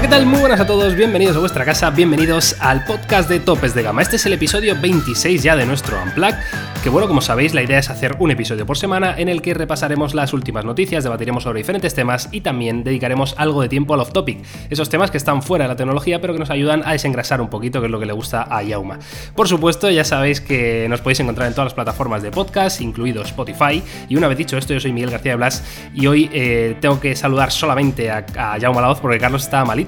¿Qué tal? Muy buenas a todos, bienvenidos a vuestra casa, bienvenidos al podcast de Topes de Gama. Este es el episodio 26 ya de nuestro Unplug, que bueno, como sabéis, la idea es hacer un episodio por semana en el que repasaremos las últimas noticias, debatiremos sobre diferentes temas y también dedicaremos algo de tiempo al off-topic, esos temas que están fuera de la tecnología pero que nos ayudan a desengrasar un poquito, que es lo que le gusta a Yauma. Por supuesto, ya sabéis que nos podéis encontrar en todas las plataformas de podcast, incluido Spotify, y una vez dicho esto, yo soy Miguel García de Blas y hoy eh, tengo que saludar solamente a, a Jaume Laoz porque Carlos está mal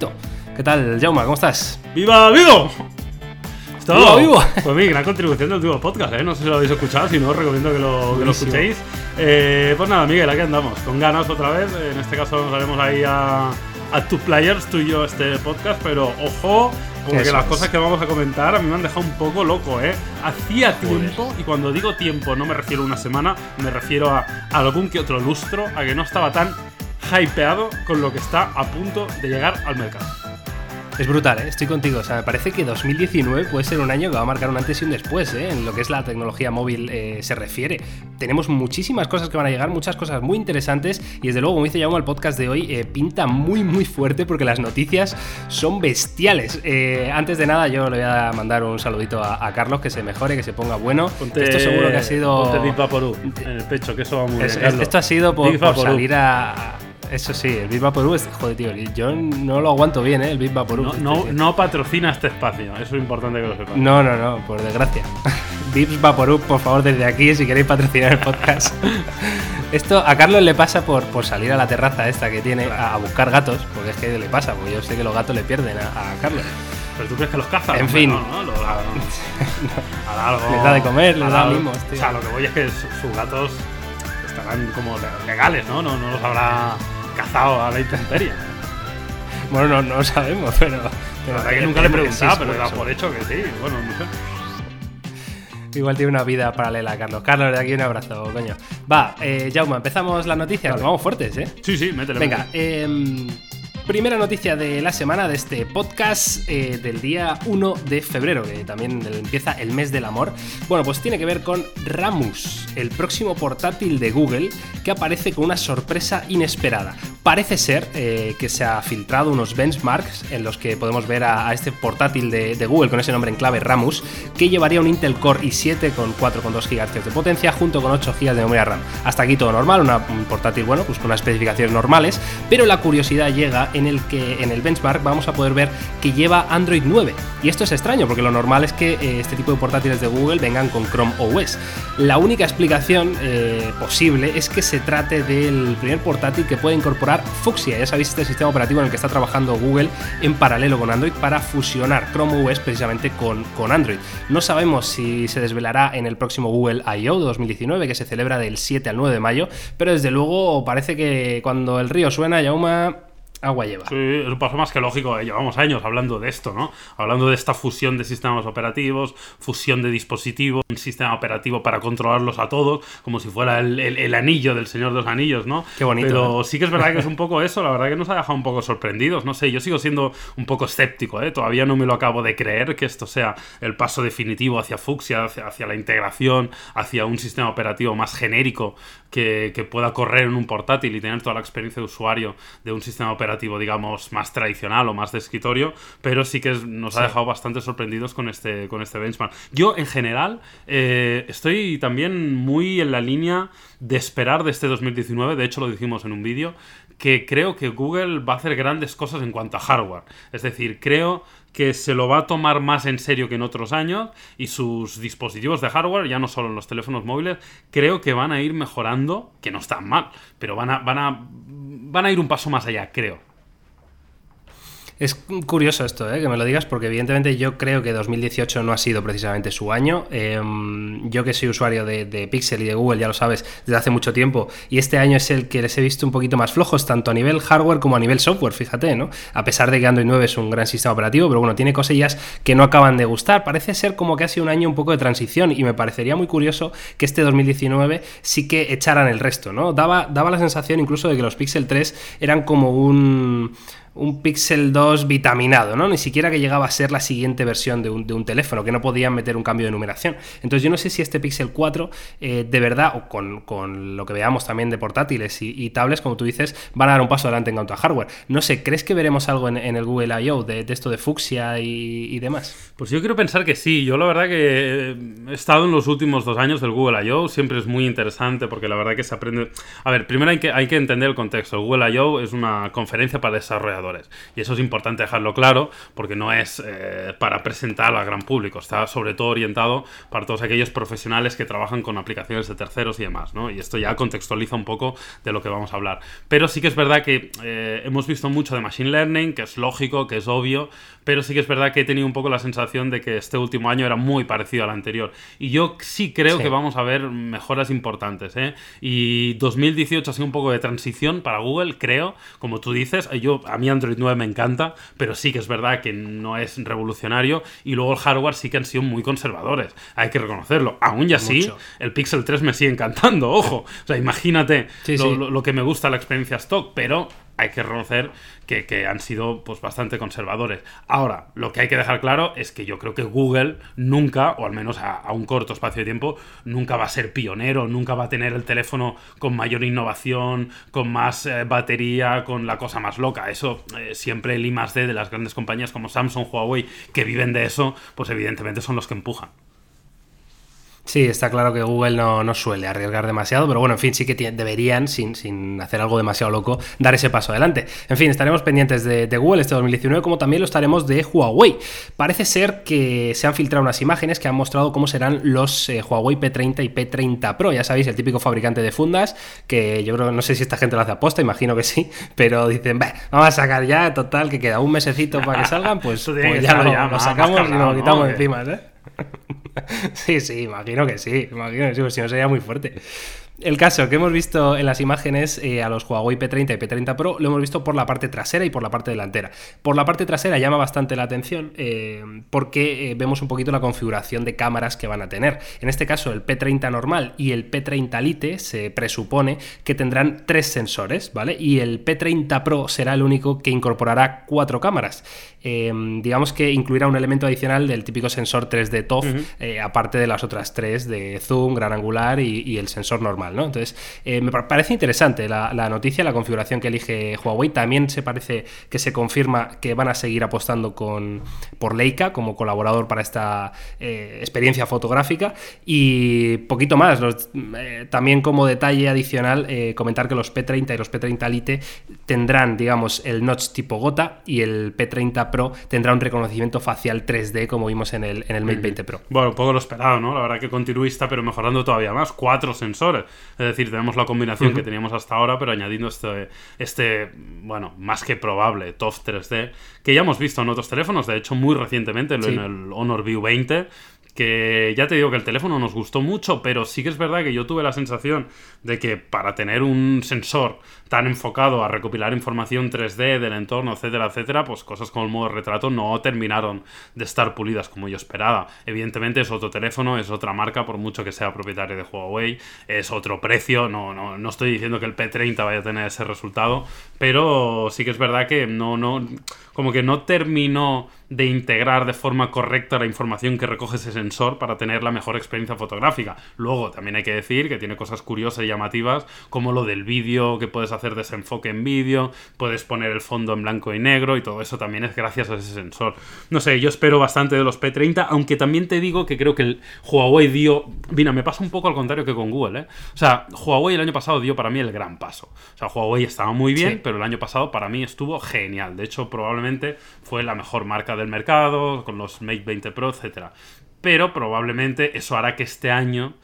¿Qué tal, Jauma? ¿Cómo estás? ¡Viva, vivo! ¡Viva, vivo! Pues mi gran contribución del último podcast, ¿eh? No sé si lo habéis escuchado, si no, os recomiendo que lo, que lo escuchéis. Eh, pues nada, Miguel, aquí andamos, con ganas otra vez. En este caso nos haremos ahí a, a Two Players, tú y yo, este podcast, pero ojo, porque Eso las es. cosas que vamos a comentar a mí me han dejado un poco loco, ¿eh? Hacía tiempo, y cuando digo tiempo no me refiero a una semana, me refiero a, a algún que otro lustro, a que no estaba tan hypeado con lo que está a punto de llegar al mercado. Es brutal, ¿eh? estoy contigo. O sea, me parece que 2019 puede ser un año que va a marcar un antes y un después, ¿eh? en lo que es la tecnología móvil eh, se refiere. Tenemos muchísimas cosas que van a llegar, muchas cosas muy interesantes y desde luego, como dice Jaume, el podcast de hoy eh, pinta muy muy fuerte porque las noticias son bestiales. Antes de nada, yo le voy a mandar un saludito a, a Carlos, que se mejore, que se ponga bueno. Ponte- Esto seguro que ha sido... Ponte en el pecho, que eso va muy Es- bien. es- esto ha sido por, salir a... Eso sí, el Big Vaporub es... Joder, tío, yo no lo aguanto bien, ¿eh? El Big Vaporub. No, no, no patrocina este espacio, eso es importante que lo sepas. No, no, no, por desgracia. Vips Vaporub, por favor, desde aquí, si queréis patrocinar el podcast. Esto a Carlos le pasa por, por salir a la terraza esta que tiene a, a buscar gatos, porque es que le pasa, porque yo sé que los gatos le pierden a, a Carlos. Pero tú crees que los cazas. En fin. No, algo- Les da de comer, les da algo. mimos, tío. O sea, lo que voy es que su- sus gatos estarán como le- legales, ¿no? No, no los habrá cazado a la intemperie. Bueno, no, no sabemos, pero. La pero verdad que nunca le preguntado, pero dado por hecho que sí. Bueno, no sé. Igual tiene una vida paralela, Carlos. Carlos, de aquí un abrazo, coño. Va, eh, Jauma, empezamos las noticias. Vale. Vamos fuertes, ¿eh? Sí, sí, métele. Venga, métele. Primera noticia de la semana de este podcast eh, del día 1 de febrero, que también empieza el mes del amor. Bueno, pues tiene que ver con Ramus, el próximo portátil de Google que aparece con una sorpresa inesperada. Parece ser eh, que se ha filtrado unos benchmarks en los que podemos ver a, este portátil de, Google con ese nombre en clave Ramus, que llevaría un Intel Core i7 con 4,2 GHz de potencia junto con 8 GB de memoria RAM. Hasta aquí todo normal, un portátil bueno, pues con unas especificaciones normales, pero la curiosidad llega en el que en el benchmark vamos a poder ver que lleva Android 9. Y esto es extraño, porque lo normal es que eh, este tipo de portátiles de Google vengan con Chrome OS. La única explicación eh, posible es que se trate del primer portátil que puede incorporar Fuchsia, ya sabéis, este sistema operativo en el que está trabajando Google en paralelo con Android para fusionar Chrome OS precisamente con, con Android. No sabemos si se desvelará en el próximo Google I.O. 2019, que se celebra del 7 al 9 de mayo, pero desde luego parece que cuando el río suena, Yauma, agua lleva. Sí, es un paso más que lógico. eh, Llevamos años hablando de esto, ¿no? Hablando de esta fusión de sistemas operativos, fusión de dispositivos, un sistema operativo para controlarlos a todos, como si fuera el, el- el anillo del Señor de los Anillos, ¿no? Qué bonito, Pero sí que es verdad que es un poco eso, la verdad que nos ha dejado un poco sorprendidos. No sé, yo sigo siendo un poco escéptico, ¿eh? Todavía no me lo acabo de creer que esto sea el paso definitivo hacia Fuchsia, hacia, hacia la integración, hacia un sistema operativo más genérico que, que pueda correr en un portátil y tener toda la experiencia de usuario de un sistema operativo, digamos, más tradicional o más de escritorio, pero sí que nos ha dejado bastante sorprendidos con este, con este benchmark. Yo, en general, eh, estoy también muy en la línea de esperar de este 2019, de hecho lo dijimos en un vídeo, que creo que Google va a hacer grandes cosas en cuanto a hardware. Es decir, creo que se lo va a tomar más en serio que en otros años y sus dispositivos de hardware, ya no solo en los teléfonos móviles, creo que van a ir mejorando, que no están mal, pero van a, van a, van a ir un paso más allá, creo. Es curioso esto, ¿eh? que me lo digas, porque evidentemente yo creo que 2018 no ha sido precisamente su año. Em, yo que soy usuario de, Pixel y de Google, ya lo sabes, desde hace mucho tiempo, y este año es el que les he visto un poquito más flojos, tanto a nivel hardware como a nivel software, fíjate, ¿no? A pesar de que Android 9 es un gran sistema operativo, pero bueno, tiene cosillas que no acaban de gustar. Parece ser como que ha sido un año un poco de transición, y me parecería muy curioso que este 2019 sí que echaran el resto, ¿no? Daba, daba la sensación incluso de que los Pixel 3 eran como un un Pixel 2 vitaminado, ¿no? Ni siquiera que llegaba a ser la siguiente versión de un, de un teléfono, que no podían meter un cambio de numeración. Entonces yo no sé si este Pixel 4, eh, de verdad, o con, lo que veamos también de portátiles y, tablets, como tú dices, van a dar un paso adelante en cuanto a hardware. No sé, ¿crees que veremos algo en, el Google I.O. De, esto de fucsia y, demás? Pues yo quiero pensar que sí. Yo la verdad que he estado en los últimos dos años del Google I.O. Siempre es muy interesante porque la verdad que se aprende... A ver, primero hay que, hay que entender el contexto. El Google I.O. es una conferencia para desarrolladores y eso es importante dejarlo claro porque no es eh, para presentar al gran público, está sobre todo orientado para todos aquellos profesionales que trabajan con aplicaciones de terceros y demás, ¿no? Y esto ya contextualiza un poco de lo que vamos a hablar. Pero sí que es verdad que eh, hemos visto mucho de Machine Learning, que es lógico, que es obvio, pero sí que es verdad que he tenido un poco la sensación de que este último año era muy parecido al anterior. Y yo sí creo que vamos a ver mejoras importantes, ¿eh? Y 2018 ha sido un poco de transición para Google, creo, como tú dices. Yo, a mí Android 9 me encanta, pero sí que es verdad que no es revolucionario. Y luego el hardware sí que han sido muy conservadores. Hay que reconocerlo. Aún y así, el Pixel 3 me sigue encantando, ojo. O sea, imagínate lo, que me gusta la experiencia stock, pero hay que reconocer que, han sido pues bastante conservadores. Ahora, lo que hay que dejar claro es que yo creo que Google nunca, o al menos a, un corto espacio de tiempo, nunca va a ser pionero, nunca va a tener el teléfono con mayor innovación, con más eh, batería, con la cosa más loca. Eso eh, siempre el I D de las grandes compañías como Samsung, Huawei, que viven de eso, pues evidentemente son los que empujan. Sí, está claro que Google no, suele arriesgar demasiado, pero bueno, en fin, sí que deberían, sin, sin, hacer algo demasiado loco, dar ese paso adelante. En fin, estaremos pendientes de, Google este 2019, como también lo estaremos de Huawei. Parece ser que se han filtrado unas imágenes que han mostrado cómo serán los eh, Huawei P30 y P30 Pro. Ya sabéis, el típico fabricante de fundas, que yo creo, no sé si esta gente lo hace aposta, imagino que sí, pero dicen, vamos a sacar ya, total, que queda un mesecito para que salgan, pues, pues ya, lo, sacamos y nos lo quitamos encima, ¿eh? sí, sí, imagino que sí, imagino que sí, pues si no sería muy fuerte. El caso que hemos visto en las imágenes eh, a los Huawei P30 y P30 Pro lo hemos visto por la parte trasera y por la parte delantera. Por la parte trasera llama bastante la atención eh, porque eh, vemos un poquito la configuración de cámaras que van a tener. En este caso el P30 normal y el P30 Lite se presupone que tendrán tres sensores, ¿vale? Y el P30 Pro será el único que incorporará cuatro cámaras. digamos que incluirá un elemento adicional del típico sensor 3D TOF, aparte de las otras tres de zoom, gran angular y el sensor normal. Entonces, eh, me parece interesante la, noticia, la configuración que elige Huawei. También se parece que se confirma que van a seguir apostando con, por Leica como colaborador para esta eh, experiencia fotográfica. Y poquito más, eh, también como detalle adicional, comentar que los P30 y los P30 Lite tendrán, digamos, el notch tipo gota y el P30 Pro tendrá un reconocimiento facial 3D como vimos en el, en el Mate 20 Pro. Bueno, un poco lo esperado, ¿no? La verdad que continuista, pero mejorando todavía más. Cuatro sensores. Es decir, tenemos la combinación que teníamos hasta ahora, pero añadiendo este, este, bueno, más que probable TOF 3D, que ya hemos visto en otros teléfonos, de hecho muy recientemente en el Honor View 20, que ya te digo que el teléfono nos gustó mucho, pero sí que es verdad que yo tuve la sensación de que para tener un sensor tan enfocado a recopilar información 3D del entorno, etcétera, etcétera, pues cosas como el modo retrato no terminaron de estar pulidas como yo esperaba. Evidentemente es otro teléfono, es otra marca, por mucho que sea propietario de Huawei, es otro precio, no, no, no estoy diciendo que el P30 vaya a tener ese resultado, pero sí que es verdad que no, no, como que no terminó de integrar de forma correcta la información que recoge ese sensor para tener la mejor experiencia fotográfica. Luego, también hay que decir que tiene cosas curiosas y llamativas, como lo del vídeo, que puedes hacer desenfoque en vídeo, puedes poner el fondo en blanco y negro, y todo eso también es gracias a ese sensor. No sé, yo espero bastante de los P30, aunque también te digo que creo que el Huawei dio... Mira, me pasa un poco al contrario que con Google, ¿eh? O sea, Huawei el año pasado dio para mí el gran paso. O sea, Huawei estaba muy bien, pero el año pasado para mí estuvo genial. De hecho, probablemente fue la mejor marca del mercado, con los Mate 20 Pro, etc. Pero probablemente eso hará que este año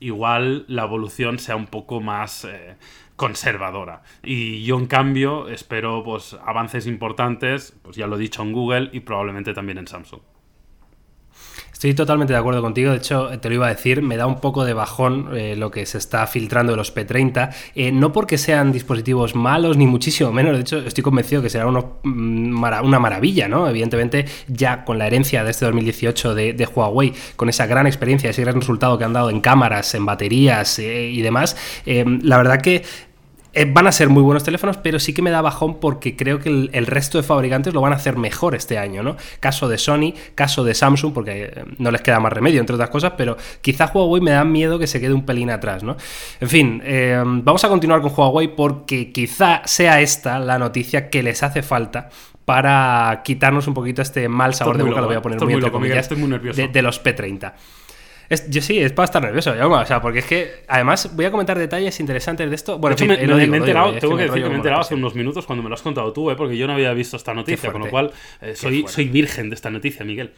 igual la evolución sea un poco más... Eh, conservadora. Y yo, en cambio, espero pues, avances importantes, pues ya lo he dicho en Google y probablemente también en Samsung. Estoy totalmente de acuerdo contigo, de hecho te lo iba a decir, me da un poco de bajón eh, lo que se está filtrando de los P30, eh, no porque sean dispositivos malos ni muchísimo menos, de hecho estoy convencido que será mm, una maravilla, ¿no? Evidentemente ya con la herencia de este 2018 de, Huawei, con esa gran experiencia, ese gran resultado que han dado en cámaras, en baterías eh, y demás, la verdad que van a ser muy buenos teléfonos, pero sí que me da bajón porque creo que el, resto de fabricantes lo van a hacer mejor este año, ¿no? Caso de Sony, caso de Samsung, porque eh, no les queda más remedio, entre otras cosas, pero quizá Huawei me da miedo que se quede un pelín atrás, ¿no? En fin, eh, vamos a continuar con Huawei porque quizá sea esta la noticia que les hace falta para quitarnos un poquito este mal sabor de boca, lo voy a poner muy, entre comillas, de, de los P30 yo sí, es para estar nervioso, o sea, porque es que además voy a comentar detalles interesantes de esto. Bueno, de hecho, me, he enterado, tengo que decir que me he enterado hace unos minutos cuando me lo has contado tú, ¿eh? porque yo no había visto esta noticia, con lo cual eh, soy, soy virgen de esta noticia, Miguel.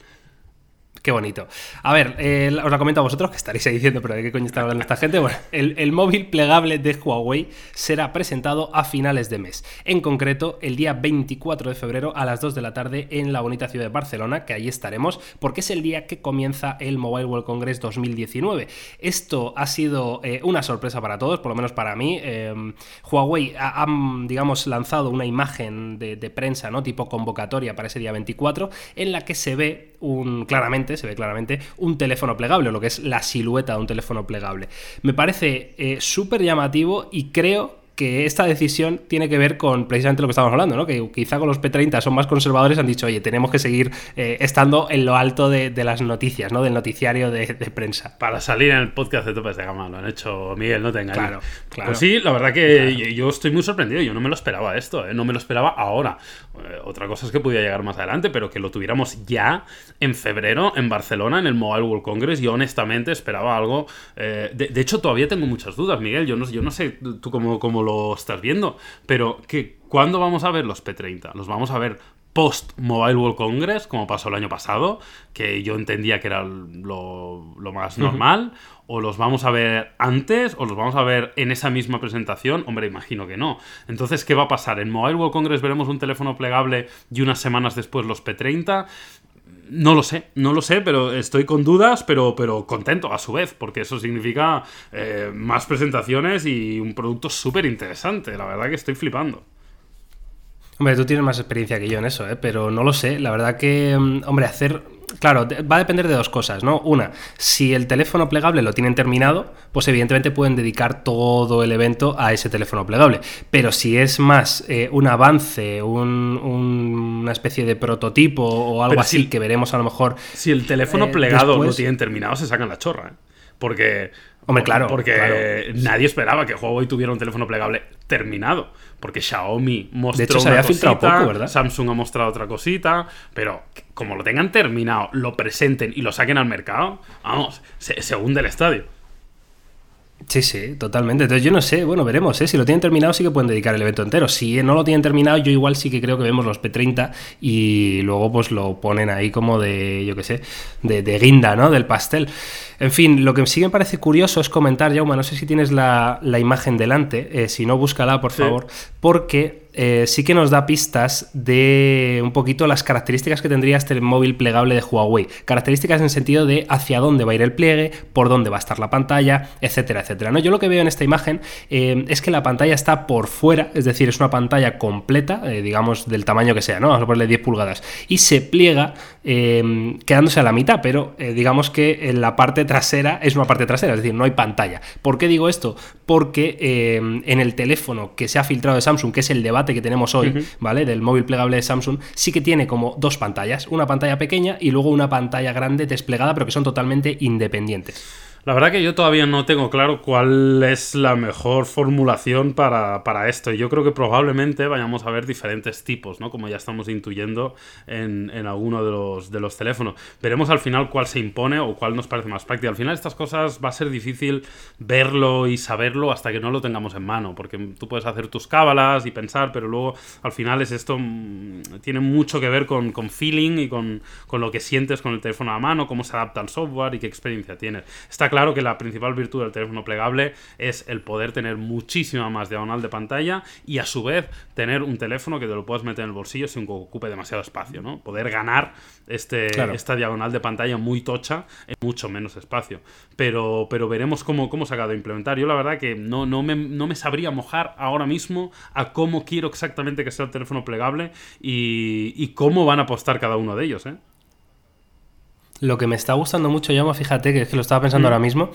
Qué bonito. A ver, eh, os la comento a vosotros, que estaréis ahí diciendo, pero ¿de qué coño está hablando esta gente? Bueno, el, móvil plegable de Huawei será presentado a finales de mes. En concreto, el día 24 de febrero a las 2 de la tarde en la bonita ciudad de Barcelona, que ahí estaremos, porque es el día que comienza el Mobile World Congress 2019. Esto ha sido eh, una sorpresa para todos, por lo menos para mí. Em, Huawei ha, digamos, lanzado una imagen de, prensa, ¿no? Tipo convocatoria para ese día 24, en la que se ve un, claramente, se ve claramente, un teléfono plegable, lo que es la silueta de un teléfono plegable. Me parece eh, súper llamativo y creo que esta decisión tiene que ver con precisamente lo que estamos hablando, ¿no? Que quizá con los P30 son más conservadores, han dicho, oye, tenemos que seguir eh, estando en lo alto de, las noticias, ¿no? Del noticiario de, prensa. Para salir en el podcast de Topes de Gama, lo han hecho Miguel, no te engañes. Claro, claro. Pues sí, la verdad que yo estoy muy sorprendido, yo no me lo esperaba esto, ¿eh? no me lo esperaba ahora. Eh, otra cosa es que podía llegar más adelante, pero que lo tuviéramos ya en febrero en Barcelona, en el Mobile World Congress, yo honestamente esperaba algo... de, hecho, todavía tengo muchas dudas, Miguel, yo no, yo no sé tú cómo, cómo lo estás viendo. Pero, que ¿cuándo vamos a ver los P30? ¿Los vamos a ver post Mobile World Congress, como pasó el año pasado, que yo entendía que era lo, más normal, o los vamos a ver antes, o los vamos a ver en esa misma presentación, hombre, imagino que no. Entonces, ¿qué va a pasar? ¿En Mobile World Congress veremos un teléfono plegable y unas semanas después los P30? No lo sé, no lo sé, pero estoy con dudas, pero, pero contento a su vez, porque eso significa eh, más presentaciones y un producto súper interesante. La verdad que estoy flipando. Hombre, tú tienes más experiencia que yo en eso, ¿eh? pero no lo sé. La verdad que, mm, hombre, hacer claro, va a depender de dos cosas, ¿no? Una, si el teléfono plegable lo tienen terminado, pues evidentemente pueden dedicar todo el evento a ese teléfono plegable. Pero si es más eh, un avance, una especie de prototipo o algo así que veremos a lo mejor. Si el teléfono eh, plegado lo tienen terminado, se sacan la chorra, ¿eh? Porque. Hombre, claro. Porque nadie esperaba que Huawei tuviera un teléfono plegable terminado. Porque Xiaomi mostró de hecho, se había filtrado poco, ¿verdad? Samsung ha mostrado otra cosita. Pero como lo tengan terminado, lo presenten y lo saquen al mercado, vamos, se, hunde el estadio. Sí, sí, totalmente. Entonces yo no sé, bueno, veremos, ¿eh? Si lo tienen terminado sí que pueden dedicar el evento entero. Si no lo tienen terminado, yo igual sí que creo que vemos los P30 y luego pues lo ponen ahí como de, yo qué sé, de, de guinda, ¿no? Del pastel. En fin, lo que sí me parece curioso es comentar, Jauma, no sé si tienes la, imagen delante, eh, si no, búscala, por favor, porque eh, sí que nos da pistas de un poquito las características que tendría este móvil plegable de Huawei. Características en el sentido de hacia dónde va a ir el pliegue, por dónde va a estar la pantalla, etcétera, etcétera. ¿no? Yo lo que veo en esta imagen eh, es que la pantalla está por fuera, es decir, es una pantalla completa, eh, digamos, del tamaño que sea, ¿no? Vamos a ponerle 10 pulgadas, y se pliega quedándose a la mitad, pero digamos que en la parte trasera es una parte trasera, es decir, no hay pantalla. ¿Por qué digo esto? Porque en el teléfono que se ha filtrado de Samsung, que es el debate que tenemos hoy, ¿vale? Del móvil plegable de Samsung, sí que tiene como dos pantallas, una pantalla pequeña y luego una pantalla grande desplegada, pero que son totalmente independientes. La verdad que yo todavía no tengo claro cuál es la mejor formulación para, esto. Y yo creo que probablemente vayamos a ver diferentes tipos, ¿no? Como ya estamos intuyendo en, en alguno de los, de los teléfonos. Veremos al final cuál se impone o cuál nos parece más práctico. Al final estas cosas va a ser difícil verlo y saberlo hasta que no lo tengamos en mano. Porque tú puedes hacer tus cábalas y pensar, pero luego al final es esto... Mm, tiene mucho que ver con, con feeling y con, con, lo que sientes con el teléfono a mano, cómo se adapta al software y qué experiencia tienes. Está que la principal virtud del teléfono plegable es el poder tener muchísima más diagonal de pantalla y a su vez tener un teléfono que te lo puedas meter en el bolsillo sin que ocupe demasiado espacio, ¿no? Poder ganar este, esta diagonal de pantalla muy tocha en mucho menos espacio. Pero, pero veremos cómo, cómo se ha de implementar. Yo la verdad que no, no, me, no me sabría mojar ahora mismo a cómo quiero exactamente que sea el teléfono plegable y, y cómo van a apostar cada uno de ellos, ¿eh? Lo que me está gustando mucho, Yama, fíjate que es que lo estaba pensando mm. ahora mismo,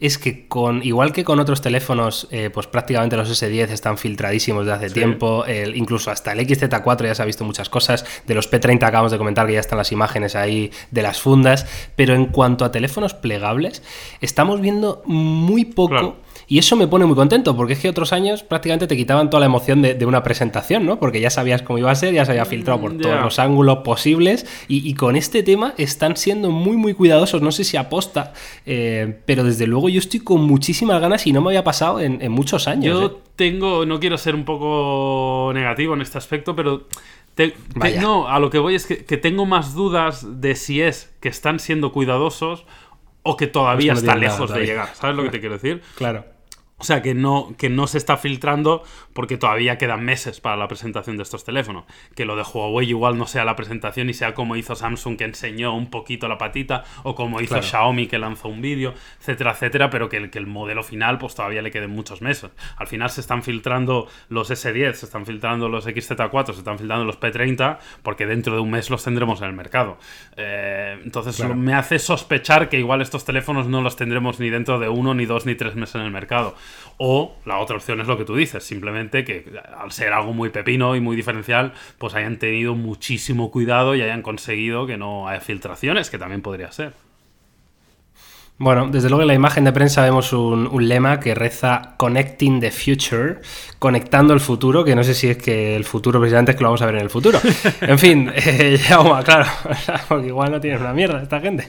es que con igual que con otros teléfonos, eh, pues prácticamente los S10 están filtradísimos desde hace tiempo, incluso hasta el XZ4 ya se ha visto muchas cosas, de los P30 acabamos de comentar que ya están las imágenes ahí de las fundas, pero en cuanto a teléfonos plegables, estamos viendo muy poco... Y eso me pone muy contento, porque es que otros años prácticamente te quitaban toda la emoción de, una presentación, ¿no? Porque ya sabías cómo iba a ser, ya se había filtrado por todos los ángulos posibles. Y, con este tema están siendo muy, muy cuidadosos. No sé si aposta, eh, pero desde luego yo estoy con muchísimas ganas y no me había pasado en, muchos años. Yo ¿eh? tengo, no quiero ser un poco negativo en este aspecto, pero no, a lo que voy es que, tengo más dudas de si es que están siendo cuidadosos o que todavía está lejos de llegar. ¿Sabes lo que te quiero decir? Claro. O sea, que no, que no se está filtrando porque todavía quedan meses para la presentación de estos teléfonos. Que lo de Huawei igual no sea la presentación y sea como hizo Samsung que enseñó un poquito la patita, o como hizo Xiaomi que lanzó un vídeo, etcétera, etcétera, pero que el, que el modelo final pues todavía le queden muchos meses. Al final se están filtrando los S10, se están filtrando los XZ4, se están filtrando los P30, porque dentro de un mes los tendremos en el mercado. Eh, entonces me hace sospechar que igual estos teléfonos no los tendremos ni dentro de uno, ni dos, ni tres meses en el mercado. O la otra opción es lo que tú dices, simplemente que al ser algo muy pepino y muy diferencial, pues hayan tenido muchísimo cuidado y hayan conseguido que no haya filtraciones, que también podría ser. Bueno, desde luego en la imagen de prensa vemos un, lema que reza Connecting the Future, conectando el futuro, que no sé si es que el futuro precisamente es que lo vamos a ver en el futuro. En fin, eh, claro, porque igual no tiene una mierda esta gente.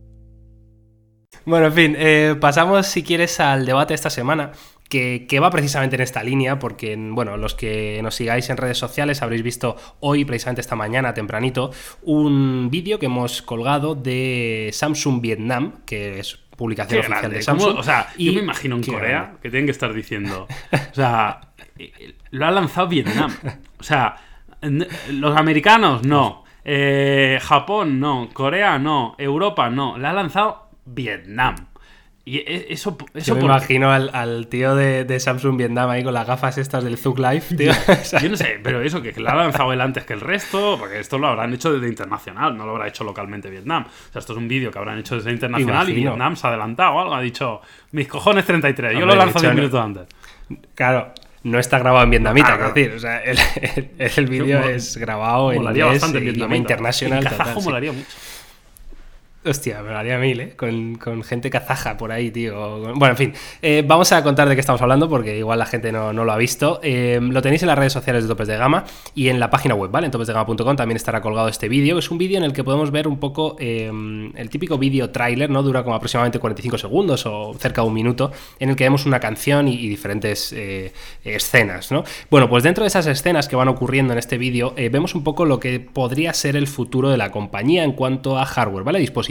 Bueno, en fin, eh, pasamos si quieres al debate de esta semana. Que, va precisamente en esta línea, porque, bueno, los que nos sigáis en redes sociales habréis visto hoy, precisamente esta mañana, tempranito, un vídeo que hemos colgado de Samsung Vietnam, que es publicación oficial de Samsung. O sea, y, yo me imagino en Corea que tienen que estar diciendo, o sea, lo ha lanzado Vietnam. O sea, los americanos no, eh, Japón no, Corea no, Europa no, lo ha lanzado Vietnam. Y e, eso, eso me imagino al, tío de, Samsung Vietnam ahí con las gafas estas del Zug Life, tío. Yo no sé, pero eso, que lo ha lanzado él antes que el resto, porque esto lo habrán hecho desde internacional, no lo habrá hecho localmente Vietnam. O sea, esto es un vídeo que habrán hecho desde internacional y Vietnam se ha adelantado o algo, ha dicho, mis cojones 33, yo lo lanzo 10 minutos antes. Claro, no está grabado en vietnamita, es decir, o sea, el, el, vídeo es grabado en inglés, idioma internacional. En molaría mucho. Hostia, me haría mil, ¿eh? Con, gente kazaja por ahí, tío. Bueno, en fin, eh, vamos a contar de qué estamos hablando porque igual la gente no, lo ha visto. Eh, lo tenéis en las redes sociales de Topes de Gama y en la página web, ¿vale? En topesdegama.com también estará colgado este vídeo, es un vídeo en el que podemos ver un poco eh, el típico vídeo tráiler, ¿no? Dura como aproximadamente 45 segundos o cerca de un minuto, en el que vemos una canción y, diferentes escenas, ¿no? Bueno, pues dentro de esas escenas que van ocurriendo en este vídeo, vemos un poco lo que podría ser el futuro de la compañía en cuanto a hardware, ¿vale? Dispositivos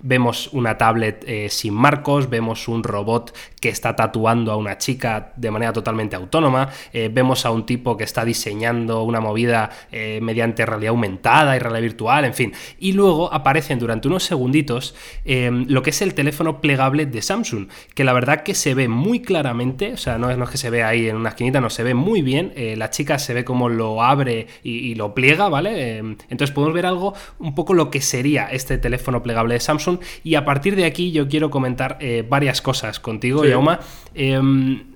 Vemos una tablet eh, sin marcos, vemos un robot que está tatuando a una chica de manera totalmente autónoma, eh, vemos a un tipo que está diseñando una movida eh, mediante realidad aumentada y realidad virtual, en fin. Y luego aparecen durante unos segunditos lo que es el teléfono plegable de Samsung, que la verdad que se ve muy claramente, o sea, no es, que se ve ahí en una esquinita, no, se ve muy bien, la chica se ve como lo abre y, y lo pliega, ¿vale? entonces podemos ver algo, un poco lo que sería este teléfono plegable de Samsung. Y a partir de aquí yo quiero comentar eh, varias cosas contigo, Yauma. Em,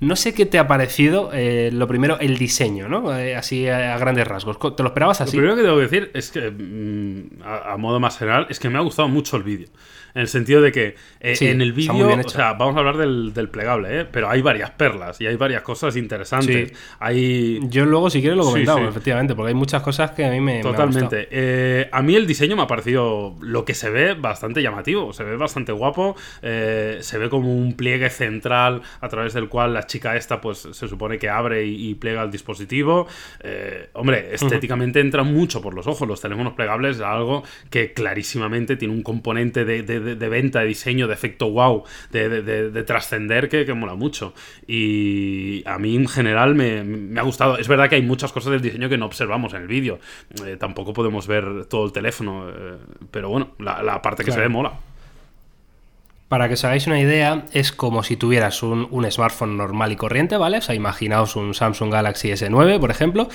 no sé qué te ha parecido, eh, lo primero, el diseño, ¿no? Eh, así a, grandes rasgos. ¿Te lo esperabas así? Lo primero que tengo que decir es que, mm, a, modo más general, es que me ha gustado mucho el vídeo. En el sentido de que eh, Sí, en el vídeo, o sea, vamos a hablar del, del plegable, ¿eh? pero hay varias perlas y hay varias cosas interesantes. Sí. Hay. Yo luego, si quieres, lo comentamos, sí. efectivamente, porque hay muchas cosas que a mí me. Totalmente. Eh, a mí el diseño me ha parecido lo que se ve bastante llamativo, se ve bastante guapo, eh, se ve como un pliegue central a través del cual la chica esta pues se supone que abre y, y pliega el dispositivo. Hombre, estéticamente entra mucho por los ojos, los teléfonos plegables es algo que clarísimamente tiene un componente de, de- de- de venta, de diseño, de efecto wow, de, de- de- de trascender que, que mola mucho. Y a mí en general me, me ha gustado. Es verdad que hay muchas cosas del diseño que no observamos en el vídeo. Eh, tampoco podemos ver todo el teléfono, eh, pero bueno, la, la parte que Claro. se ve mola. Para que os hagáis una idea, es como si tuvieras un, un smartphone normal y corriente, ¿vale? O sea, imaginaos un Samsung Galaxy S9, por ejemplo,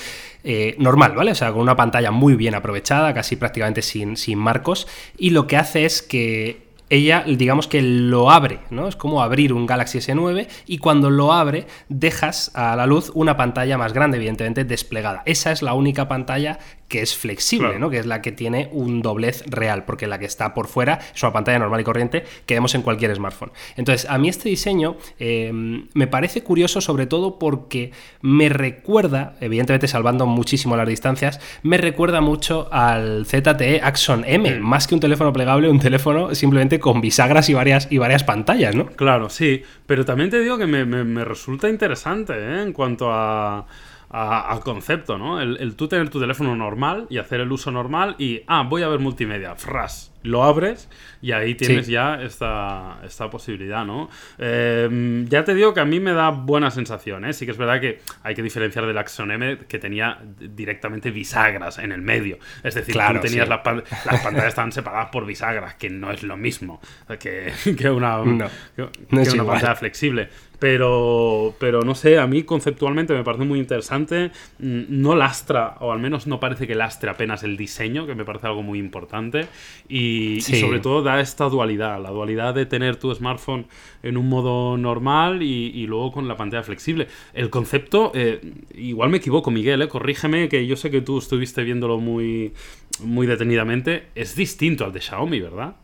eh, normal, ¿vale? O sea, con una pantalla muy bien aprovechada, casi prácticamente sin, sin marcos, y lo que hace es que ella, digamos que lo abre, ¿no? Es como abrir un Galaxy S9 y cuando lo abre dejas a la luz una pantalla más grande, evidentemente desplegada. Esa es la única pantalla que es flexible, Claro. ¿no? Que es la que tiene un doblez real, porque la que está por fuera es una pantalla normal y corriente que vemos en cualquier smartphone. Entonces, a mí este diseño eh, me parece curioso sobre todo porque me recuerda, evidentemente salvando muchísimo las distancias, me recuerda mucho al ZTE Axon M, más que un teléfono plegable, un teléfono simplemente con bisagras y varias, y varias pantallas, ¿no? Claro, sí, pero también te digo que me, me- me resulta interesante ¿eh? en cuanto a, a- al concepto, ¿no? El, el tú tener tu teléfono normal y hacer el uso normal y, ah, voy a ver multimedia, fras, lo abres y ahí tienes Sí. ya esta, esta posibilidad, ¿no? Eh, ya te digo que a mí me da buena sensación, ¿eh? Sí que es verdad que hay que diferenciar del Axon M que tenía directamente bisagras en el medio. Es decir, Claro, tú tenías sí. las, pan- las pantallas estaban separadas por bisagras, que no es lo mismo que, que una, No, que, no es que una igual. pantalla flexible. Pero, pero no sé, a mí conceptualmente me parece muy interesante. Mm, No lastra, o al menos no parece que lastre apenas el diseño, que me parece algo muy importante. Y, sobre todo da esta dualidad, la dualidad de tener tu smartphone en un modo normal y, y luego con la pantalla flexible. El concepto, eh, igual me equivoco, Miguel, eh, corrígeme, que yo sé que tú estuviste viéndolo muy, muy detenidamente. Es distinto al de Xiaomi, ¿verdad?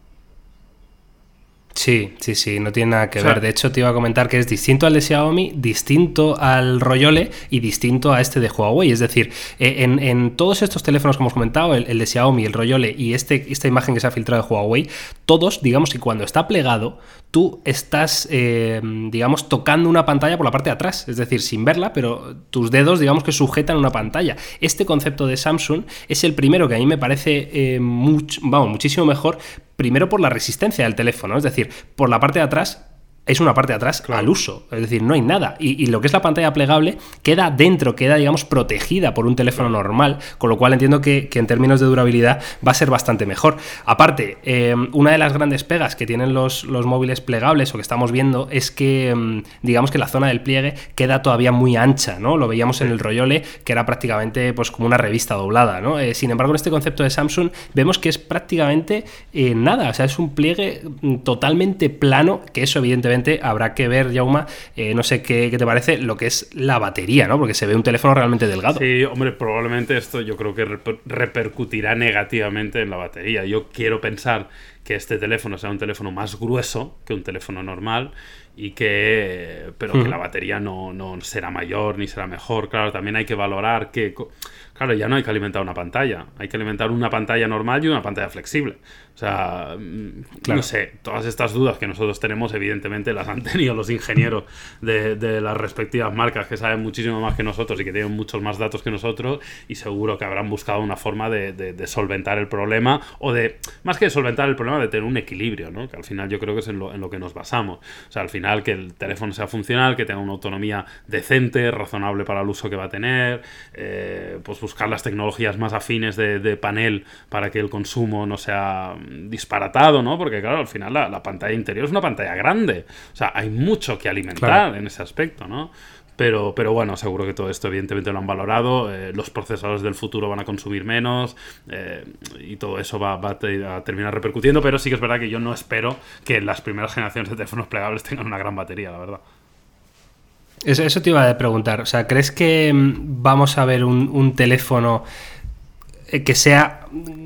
Sí, sí, sí, no tiene nada que O sea- ver. De hecho, te iba a comentar que es distinto al de Xiaomi, distinto al Royole y distinto a este de Huawei. Es decir, eh, en, en todos estos teléfonos que hemos comentado, el, el de Xiaomi, el Royole y este, esta imagen que se ha filtrado de Huawei, todos, digamos que cuando está plegado, tú estás, eh, digamos, tocando una pantalla por la parte de atrás. Es decir, sin verla, pero tus dedos, digamos que sujetan una pantalla. Este concepto de Samsung es el primero que a mí me parece eh, much- vamos, muchísimo mejor primero por la resistencia del teléfono, es decir, por la parte de atrás es una parte de atrás al uso, es decir, no hay nada. Y, y lo que es la pantalla plegable queda dentro, queda, digamos, protegida por un teléfono normal, con lo cual entiendo que, que en términos de durabilidad va a ser bastante mejor. Aparte, eh, una de las grandes pegas que tienen los, los móviles plegables o que estamos viendo es que, mm, digamos, que la zona del pliegue queda todavía muy ancha, ¿no? Lo veíamos en el Royole, que era prácticamente pues como una revista doblada, ¿no? Eh, sin embargo, en este concepto de Samsung vemos que es prácticamente eh, nada, o sea, es un pliegue mm, totalmente plano, que eso evidentemente habrá que ver, Jauma, eh, no sé qué, qué te parece, lo que es la batería, ¿no? Porque se ve un teléfono realmente delgado. Sí, hombre, probablemente esto yo creo que reper- repercutirá negativamente en la batería. Yo quiero pensar que este teléfono sea un teléfono más grueso que un teléfono normal y que pero que la batería no, no será mayor ni será mejor. Claro, también hay que valorar que claro, ya no hay que alimentar una pantalla, hay que alimentar una pantalla normal y una pantalla flexible. O sea, mm, Claro. no sé, todas estas dudas que nosotros tenemos, evidentemente las han tenido los ingenieros de, de las respectivas marcas que saben muchísimo más que nosotros y que tienen muchos más datos que nosotros y seguro que habrán buscado una forma de, de- de solventar el problema o de, más que de solventar el problema, de tener un equilibrio, ¿no? Que al final yo creo que es en lo, en lo que nos basamos. O sea, al final que el teléfono sea funcional, que tenga una autonomía decente, razonable para el uso que va a tener, eh, pues buscar las tecnologías más afines de, de panel para que el consumo no sea disparatado, ¿no? Porque claro, al final la, la pantalla interior es una pantalla grande. O sea, hay mucho que alimentar Claro. en ese aspecto, ¿no? Pero, pero bueno, seguro que todo esto evidentemente lo han valorado. eh, los procesadores del futuro van a consumir menos eh, y todo eso va, va a te- a terminar repercutiendo. Pero sí que es verdad que yo no espero que las primeras generaciones de teléfonos plegables tengan una gran batería, la verdad. Eso, eso te iba a preguntar. O sea, ¿crees que mm, vamos a ver un, un teléfono eh, que sea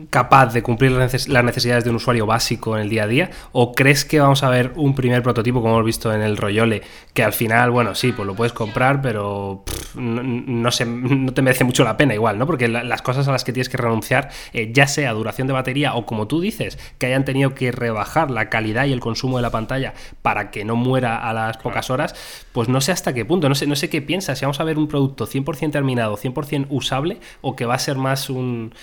capaz de cumplir las necesidades de un usuario básico en el día a día? ¿O crees que vamos a ver un primer prototipo, como hemos visto en el Royole, que al final, bueno, sí, pues lo puedes comprar, pero no, sé, no te merece mucho la pena igual, ¿no? Porque las cosas a las que tienes que renunciar, eh, ya sea duración de batería o como tú dices, que hayan tenido que rebajar la calidad y el consumo de la pantalla para que no muera a las pocas horas, pues no sé hasta qué punto, no sé, no sé qué piensas, si vamos a ver un producto 100% terminado, 100% usable, o que va a ser más un,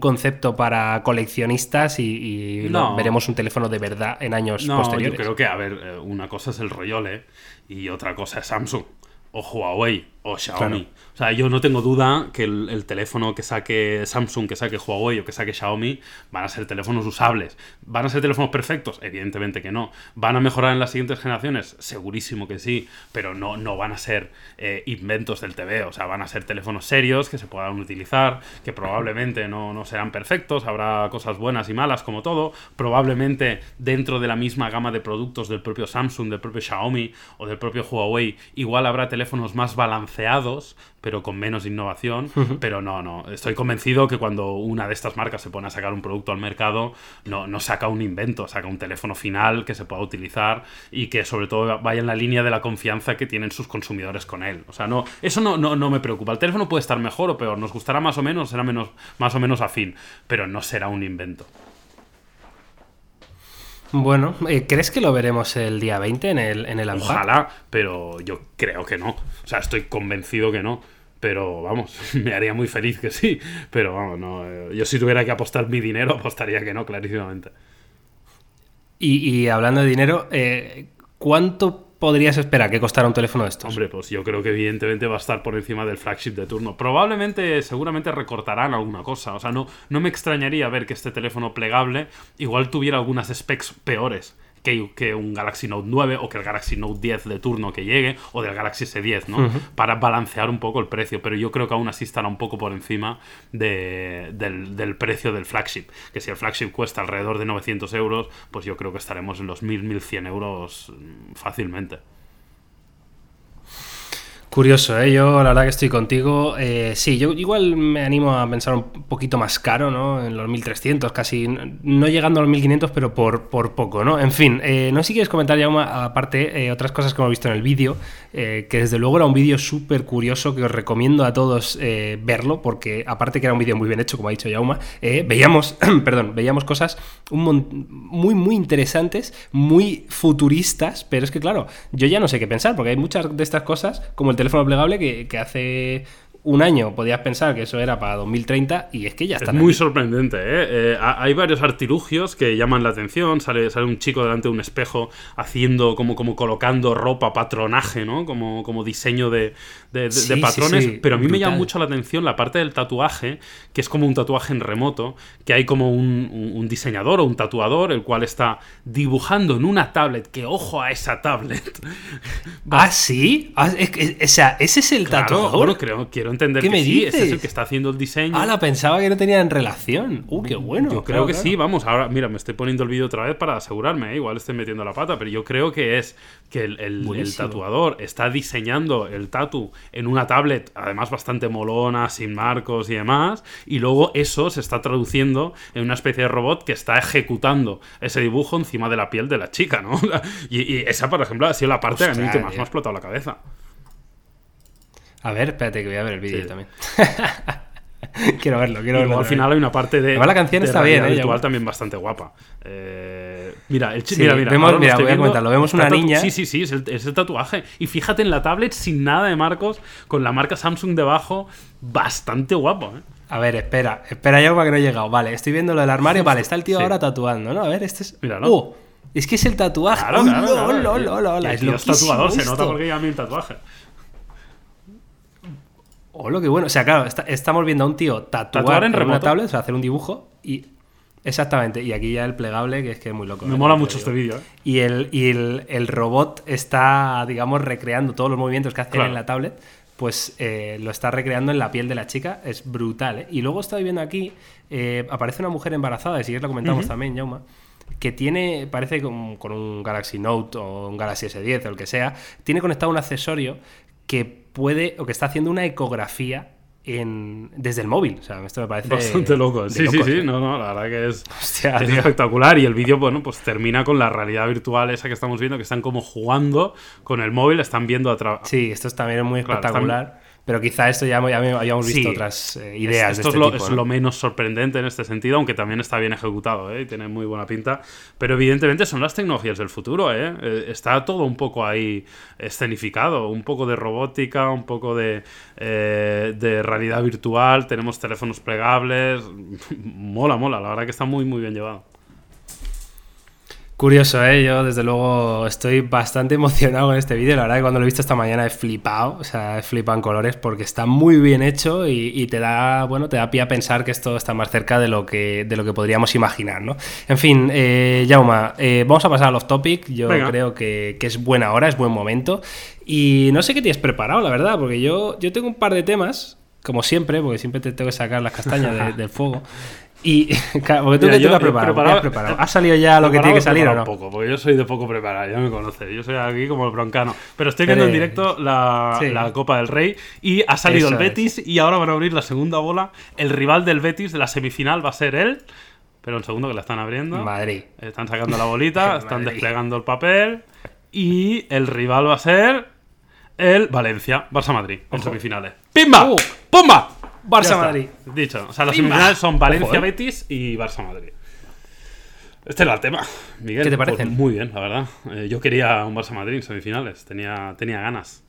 concepto para coleccionistas y, veremos un teléfono de verdad en años no, posteriores. Yo creo que, a ver, eh, una cosa es el Royole y otra cosa es Samsung o Huawei o Xiaomi. O sea, yo no tengo duda que el, teléfono que saque Samsung, que saque Huawei o que saque Xiaomi van a ser teléfonos usables. ¿Van a ser teléfonos perfectos? Evidentemente que no. ¿Van a mejorar en las siguientes generaciones? Segurísimo que sí, pero no, no van a ser eh, inventos del TV. O sea, van a ser teléfonos serios que se puedan utilizar, que probablemente no, no serán perfectos, habrá cosas buenas y malas como todo. Probablemente dentro de la misma gama de productos del propio Samsung, del propio Xiaomi o del propio Huawei, igual habrá teléfonos más balanceados pero con menos innovación. Pero no, no. Estoy convencido que cuando una de estas marcas se pone a sacar un producto al mercado, no, no saca un invento, saca un teléfono final que se pueda utilizar y que sobre todo vaya en la línea de la confianza que tienen sus consumidores con él. O sea, no, eso no, no, no me preocupa. El teléfono puede estar mejor o peor, nos gustará más o menos, será menos, más o menos afín, pero no será un invento. Bueno, eh, ¿crees que lo veremos el día 20 en el, en el Ojalá, pero yo creo que no. O sea, estoy convencido que no. Pero vamos, me haría muy feliz que sí. Pero vamos, no. Eh, yo si tuviera que apostar mi dinero, apostaría que no, clarísimamente. Y, hablando de dinero, eh, ¿cuánto podrías esperar que costara un teléfono de estos? Hombre, pues yo creo que evidentemente va a estar por encima del flagship de turno. Probablemente, seguramente recortarán alguna cosa. O sea, no, no me extrañaría ver que este teléfono plegable igual tuviera algunas specs peores que, un Galaxy Note 9 o que el Galaxy Note 10 de turno que llegue o del Galaxy S10, ¿no? Para balancear un poco el precio, pero yo creo que aún así estará un poco por encima del, del, precio del flagship. Que si el flagship cuesta alrededor de 900 euros, pues yo creo que estaremos en los 1000-1100 euros mm, fácilmente. Curioso, ¿eh? Yo la verdad que estoy contigo. Eh, sí, yo igual me animo a pensar un poquito más caro, ¿no? En los 1300, casi. No llegando a los 1500, pero por, por poco, ¿no? En fin, eh, no sé si quieres comentar ya aparte eh, otras cosas que hemos visto en el vídeo, que desde luego era un vídeo súper curioso que os recomiendo a todos verlo, porque aparte que era un vídeo muy bien hecho, como ha dicho Yauma, veíamos, perdón, veíamos cosas un muy, muy interesantes, muy futuristas, pero es que claro, yo ya no sé qué pensar, porque hay muchas de estas cosas, como el teléfono plegable que, que hace un año podías pensar que eso era para 2030 y es que ya está. Es muy sorprendente, ¿eh? ¿eh? Hay varios artilugios que llaman la atención. Sale, sale un chico delante de un espejo haciendo como, como colocando ropa, patronaje, ¿no? Como, como diseño de, patrones. Pero a mí me llama mucho la atención la parte del tatuaje, que es como un tatuaje en remoto, que hay como un, diseñador o un tatuador, el cual está dibujando en una tablet, que ojo a esa tablet. ah, sí. Ah, o sea, ese es el tatuador. Bueno, creo, quiero entender ¿Qué que me sí, dices? es el que está haciendo el diseño. Ah, la pensaba que no tenían relación. Uh, qué bueno. Yo creo que sí, vamos, ahora, mira, me estoy poniendo el vídeo otra vez para asegurarme, ¿eh? igual estoy metiendo la pata, pero yo creo que es que el, tatuador está diseñando el tatu en una tablet, además bastante molona, sin marcos y demás, y luego eso se está traduciendo en una especie de robot que está ejecutando ese dibujo encima de la piel de la chica, ¿no? y, esa, por ejemplo, ha sido la parte que a mí más me ha explotado la cabeza. A ver, espérate que voy a ver el vídeo también. quiero verlo, quiero verlo. Al final hay una parte de. la canción está bien, ¿eh? Igual también bastante guapa. Eh, mira, el mira, mira. mira, voy a comentarlo. Vemos una niña. Sí, sí, sí, es el, tatuaje. Y fíjate en la tablet sin nada de marcos, con la marca Samsung debajo, bastante guapo, ¿eh? A ver, espera, espera ya para que no he llegado. Vale, estoy viendo lo del armario. Vale, está el tío ahora tatuando, ¿no? A ver, este es. Mira, ¿no? ¡Oh! Es que es el tatuaje. Claro, claro, Es tatuador, se nota porque llama el tatuaje. O lo que bueno. O sea, claro, estamos viendo a un tío tatuar, en, una tablet, o sea, hacer un dibujo y. Exactamente, y aquí ya el plegable, que es que es muy loco. Me ¿eh? mola mucho este vídeo. ¿eh? Y, el, y el, robot está, digamos, recreando todos los movimientos que hace en la tablet, pues eh, lo está recreando en la piel de la chica. Es brutal, ¿eh? Y luego estoy viendo aquí, aparece una mujer embarazada, y si quieres lo comentamos también, Jauma, que tiene, parece con, con, un Galaxy Note o un Galaxy S10 o el que sea, tiene conectado un accesorio que puede o que está haciendo una ecografía en, desde el móvil. O sea, esto me parece. Bastante loco. Sí, sí, locos, sí. ¿eh? No, no, la verdad que es, Hostia, es tío. espectacular. Y el vídeo, bueno, pues termina con la realidad virtual esa que estamos viendo, que están como jugando con el móvil, están viendo a través. Sí, esto es también muy Claro, espectacular. Pero quizá esto ya, habíamos visto Sí. otras eh, ideas Esto de este es, lo, tipo. es lo menos sorprendente en este sentido, aunque también está bien ejecutado ¿eh? y tiene muy buena pinta. Pero evidentemente son las tecnologías del futuro. ¿eh? Eh, Está todo un poco ahí escenificado, un poco de robótica, un poco de, eh, de realidad virtual. Tenemos teléfonos plegables. mola, mola. La verdad que está muy, muy bien llevado. Curioso, ¿eh? Yo, desde luego, estoy bastante emocionado con este vídeo. La verdad que cuando lo he visto esta mañana he flipado. O sea, he flipado en colores porque está muy bien hecho y, y te da, bueno, te da pie a pensar que esto está más cerca de lo que, de lo que podríamos imaginar, ¿no? En fin, eh, Jauma, eh, vamos a pasar al off-topic. Yo Venga. creo que, que es buena hora, es buen momento. Y no sé qué tienes preparado, la verdad, porque yo, yo tengo un par de temas, como siempre, porque siempre te tengo que sacar las castañas de- del fuego. Y, claro, porque tú Mira, has preparado, ¿Qué preparado- has preparado? ¿Ha salido ya lo que tiene que salir o no? Poco, porque yo soy de poco preparado, ya me conoces. Yo soy aquí como el broncano. Pero estoy viendo en directo la, Sí. la Copa del Rey y ha salido Eso el Betis y ahora van a abrir la segunda bola. El rival del Betis de la semifinal va a ser él. Pero un segundo que la están abriendo. Madrid. Están sacando la bolita, están Madrid. desplegando el papel. Y el rival va a ser el Valencia, Barça-Madrid, en semifinales. ¡Pimba! Uh. ¡Pumba! Barça Ya está. Madrid. Dicho. O sea, Pimba. semifinales son Ojo, Valencia eh. Betis y Barça Madrid. Este era el tema, Miguel. ¿Qué te Pues parecen? muy bien, la verdad. Eh, yo quería un Barça Madrid en semifinales. Tenía, tenía ganas.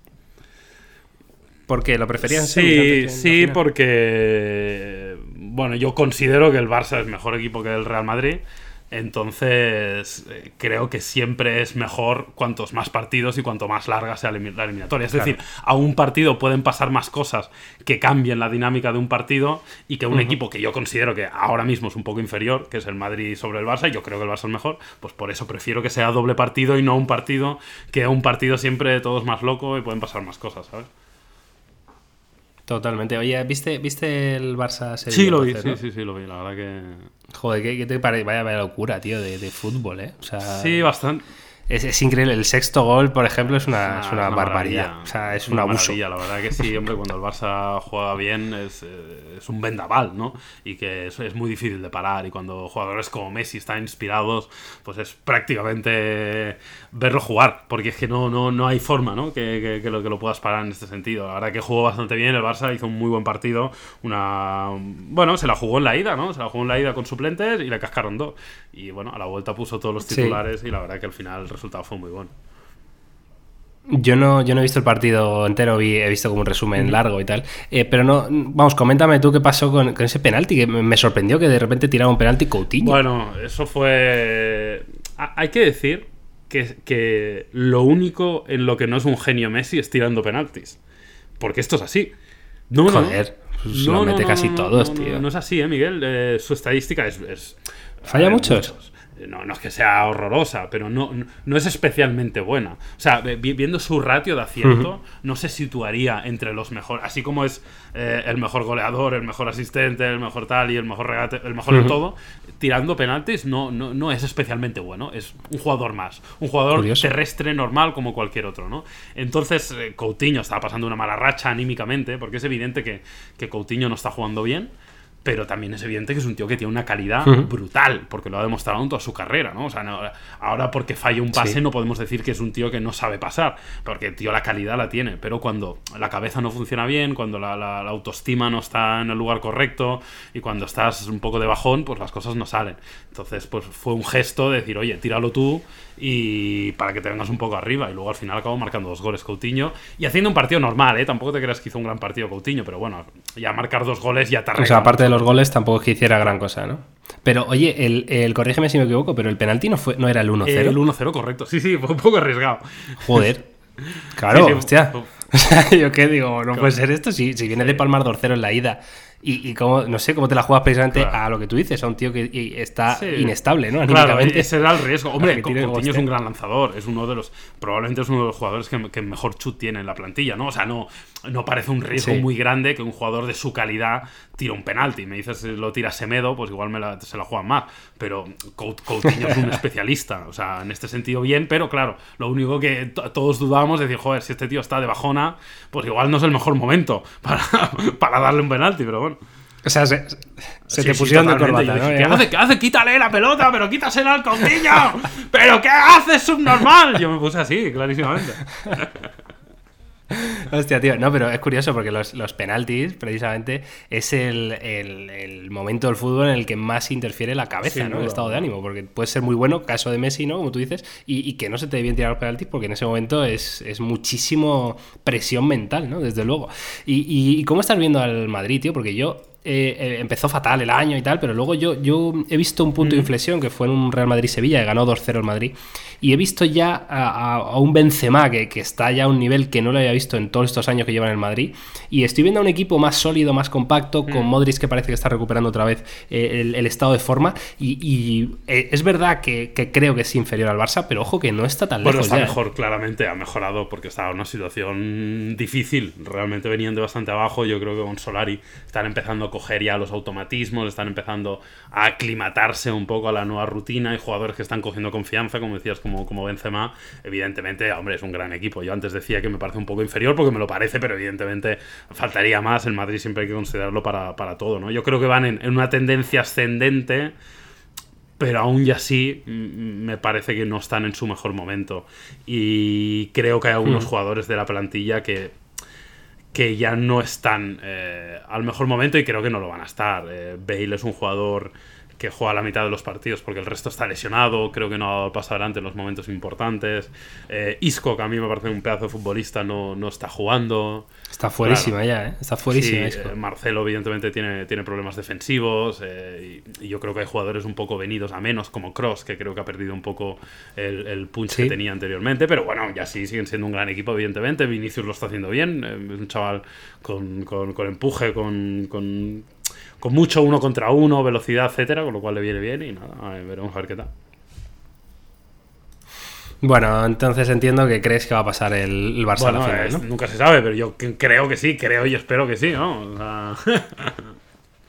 Porque lo preferían Sí, sí, porque. Bueno, yo considero que el Barça es mejor equipo que el Real Madrid. Entonces, eh, creo que siempre es mejor cuantos más partidos y cuanto más larga sea la elimi- la eliminatoria. Es decir, a un partido pueden pasar más cosas que cambien la dinámica de un partido y que un equipo que yo considero que ahora mismo es un poco inferior, que es el Madrid sobre el Barça, y yo creo que el Barça es mejor, pues por eso prefiero que sea doble partido y no un partido que un partido siempre todo es más loco y pueden pasar más cosas, ¿sabes? Totalmente. Oye, ¿viste, ¿viste el Barça Sevilla? Sí, lo vi, sí, no? sí, sí, lo vi. La verdad que. Joder, ¿qué, qué te parece? Vaya, vaya locura, tío, de, de fútbol, ¿eh? O sea, Sí, bastante. Es, es increíble. El sexto gol, por ejemplo, es una, Ah, es una barbaridad. maravilla. O sea, es un abuso. La verdad que sí, hombre, cuando el Barça juega bien es, eh, es un vendaval, ¿no? Y que es, es muy difícil de parar. Y cuando jugadores como Messi están inspirados, pues es prácticamente verlo jugar. Porque es que no, no, no hay forma, ¿no? Que, que- que lo, que lo puedas parar en este sentido. La verdad que jugó bastante bien. El Barça hizo un muy buen partido. Una. Bueno, se la jugó en la ida, ¿no? Se la jugó en la ida con suplentes y le cascaron dos. Y bueno, a la vuelta puso todos los Sí. titulares. Y la verdad que al final resultado fue muy bueno. Yo no, yo no he visto el partido entero, vi- he visto como un resumen largo y tal. Eh, pero no, vamos, coméntame tú qué pasó con, con ese penalti, que me sorprendió que de repente tirara un penalti Coutinho. Bueno, eso fue. Ha- Hay que decir que, que lo único en lo que no es un genio Messi es tirando penaltis. Porque esto es así. No, no, no. Joder, pues lo mete casi todos, tío. No, es así, ¿eh, Miguel? Eh, su estadística es. es- ¿Falla muchos? No, no es que sea horrorosa, pero no, no- es especialmente buena. O sea, vi- viendo su ratio de acierto, no se situaría entre los mejores. Así como es eh, el mejor goleador, el mejor asistente, el mejor tal y el mejor regate, el mejor en todo, tirando penaltis no, no, no es especialmente bueno. Es un jugador más. Un jugador Curioso. terrestre normal como cualquier otro, ¿no? Entonces, eh, Coutinho estaba pasando una mala racha anímicamente, porque es evidente que, que Coutinho no está jugando bien. Pero también es evidente que es un tío que tiene una calidad brutal, porque lo ha demostrado en toda su carrera, ¿no? O sea, no- ahora porque falle un pase Sí. no podemos decir que es un tío que no sabe pasar, porque tío la calidad la tiene, pero cuando la cabeza no funciona bien, cuando la, la- la autoestima no está en el lugar correcto y cuando estás un poco de bajón, pues las cosas no salen. Entonces, pues fue un gesto de decir, oye, tíralo tú y para que te vengas un poco arriba. Y luego al final acabó marcando dos goles Coutinho y haciendo un partido normal, ¿eh? Tampoco te creas que hizo un gran partido Coutinho, pero bueno, ya marcar dos goles ya te O sea, aparte de los goles, tampoco es que hiciera gran cosa, ¿no? Pero, oye, el, el- corrígeme si me equivoco, pero el penalti no, fue, no era el 1-0. El 1-0, correcto. Sí, sí, fue un poco arriesgado. Joder. Claro, Sí, sí, hostia. O sea, yo qué digo, no puede ser esto. Si, si viene de palmar 2-0 en la ida Y, cómo, no sé, cómo te la juegas precisamente a lo que tú dices, a un tío que está inestable, ¿no? Claro, ese era el riesgo. Hombre, Coutinho es un gran lanzador, es uno de los, probablemente es uno de los jugadores que, mejor chut tiene en la plantilla, ¿no? O sea, no, no parece un riesgo muy grande que un jugador de su calidad tire un penalti. Me dices, lo tira Semedo, pues igual me se la juegan más. Pero Coutinho es un especialista, o sea, en este sentido bien, pero claro, lo único que todos dudamos es decir, joder, si este tío está de bajona, pues igual no es el mejor momento para, para darle un penalti, pero bueno. O sea, se, te pusieron de corbata, ¿no? ¿Qué hace? ¿Qué hace? Quítale la pelota, pero quítasela al Coutinho. ¿Pero qué haces, subnormal? Yo me puse así, clarísimamente. Hostia, tío. No, pero es curioso porque los, los penaltis, precisamente, es el, el, momento del fútbol en el que más interfiere la cabeza, ¿no? El estado de ánimo. Porque puede ser muy bueno, caso de Messi, ¿no? Como tú dices, y, que no se te deben tirar los penaltis porque en ese momento es, es muchísimo presión mental, ¿no? Desde luego. Y, y, cómo estás viendo al Madrid, tío? Porque yo eh, eh, empezó fatal el año y tal, pero luego yo, yo he visto un punto de inflexión que fue en un Real Madrid-Sevilla, que ganó 2-0 el Madrid, y he visto ya a, un Benzema que, que, está ya a un nivel que no lo había visto en todos estos años que lleva en el Madrid, y estoy viendo a un equipo más sólido, más compacto, con Modric que parece que está recuperando otra vez eh, el, estado de forma, y, es verdad que, creo que es inferior al Barça, pero ojo que no está tan lejos. Bueno, está mejor, claramente, ha mejorado porque estaba en una situación difícil, realmente venían de bastante abajo, yo creo que con Solari están empezando coger ya los automatismos, están empezando a aclimatarse un poco a la nueva rutina. Hay jugadores que están cogiendo confianza, como decías, como, como Benzema. Evidentemente, hombre, es un gran equipo. Yo antes decía que me parece un poco inferior porque me lo parece, pero evidentemente faltaría más. El Madrid siempre hay que considerarlo para, todo, ¿no? Yo creo que van en, una tendencia ascendente pero aún y así mm, me parece que no están en su mejor momento. Y creo que hay algunos hmm. jugadores de la plantilla que que ya no están eh, al mejor momento y creo que no lo van a estar. Eh, Bale es un jugador que juega la mitad de los partidos porque el resto está lesionado, creo que no ha dado el paso adelante en los momentos importantes. Eh, Isco, que a mí me parece un pedazo de futbolista, no, no está jugando. Está fuerísima ya, ¿eh? Está fuerísima. Sí, eh, Marcelo, evidentemente, tiene, tiene problemas defensivos eh, y, yo creo que hay jugadores un poco venidos a menos, como Cross, que creo que ha perdido un poco el, el punch que tenía anteriormente, pero bueno, ya sí siguen siendo un gran equipo, evidentemente. Vinicius lo está haciendo bien, es un chaval con, con, con empuje, con, con con mucho uno contra uno, velocidad, etcétera, con lo cual le viene bien y nada, veremos a ver qué tal. Bueno, entonces entiendo que crees que va a pasar el, Barça a la final, ¿no? Nunca se sabe, pero yo creo que sí, creo y espero que sí, ¿no?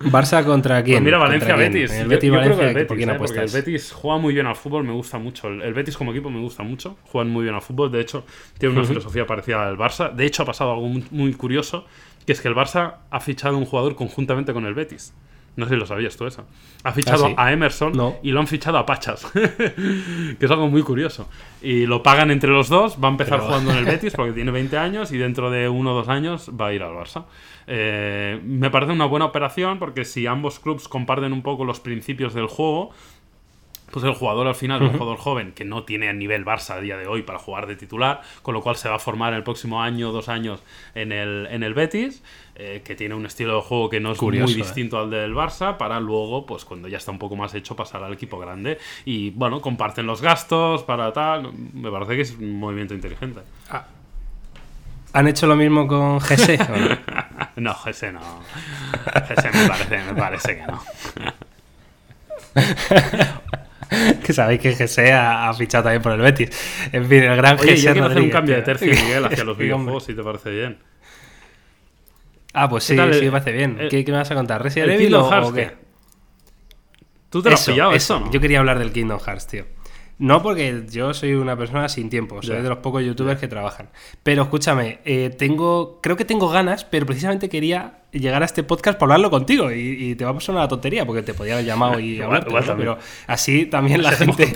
¿Barça contra quién? Pues mira, Valencia-Betis. El Betis, yo, Valencia, creo que el Betis, ¿eh? porque el Betis juega muy bien al fútbol, me gusta mucho. El, Betis como equipo me gusta mucho, juegan muy bien al fútbol, de hecho, tiene una filosofía parecida al Barça. De hecho, ha pasado algo muy curioso, que es que el Barça ha fichado un jugador conjuntamente con el Betis. No sé si lo sabías tú eso. Ha fichado ¿Ah, a Emerson y lo han fichado a Pachas. que es algo muy curioso. Y lo pagan entre los dos. Va a empezar jugando en el Betis porque tiene 20 años y dentro de uno o dos años va a ir al Barça. Eh, me parece una buena operación porque si ambos clubes comparten un poco los principios del juego, pues el jugador al final, un jugador joven que no tiene a nivel Barça a día de hoy para jugar de titular, con lo cual se va a formar el próximo año, dos años en el, en el Betis, eh, que tiene un estilo de juego que no es muy ¿eh? distinto al del Barça, para luego, pues cuando ya está un poco más hecho, pasar al equipo grande. Y bueno, comparten los gastos para tal. Me parece que es un movimiento inteligente. Ah. ¿Han hecho lo mismo con GC? no? no, GC no. GC me parece, me parece que no. que sabéis que GC ha, fichado también por el Betis. En fin, el gran Oye, Yo quiero hacer un cambio de tercio, Miguel, hacia los videojuegos, si te parece bien. Ah, pues sí, sí, me parece bien. ¿Qué, me vas a contar? ¿Resident Evil o, qué? ¿Tú te lo has pillado eso? Yo quería hablar del Kingdom Hearts, tío. No porque yo soy una persona sin tiempo, soy de los pocos youtubers que trabajan. Pero escúchame, eh, tengo, creo que tengo ganas, pero precisamente quería llegar a este podcast para hablarlo contigo y, te va a pasar una tontería porque te podía haber llamado y hablar, pero así también la gente,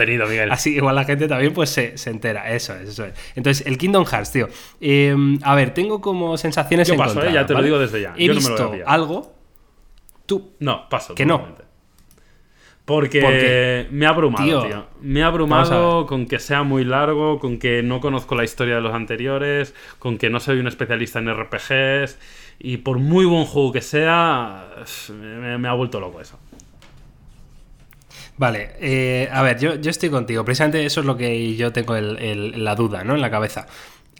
así igual la gente también pues se, entera. Eso es, eso es. Entonces el Kingdom Hearts, tío. Em, a ver, tengo como sensaciones yo paso, eh, ya te lo digo desde ya. He visto algo. Tú. No, paso. Que no. Porque, me ha abrumado, tío. Me ha abrumado con que sea muy largo, con que no conozco la historia de los anteriores, con que no soy un especialista en RPGs. Y por muy buen juego que sea, me, ha vuelto loco eso. Vale, eh, a ver, yo, yo, estoy contigo. Precisamente eso es lo que yo tengo la duda, ¿no? En la cabeza.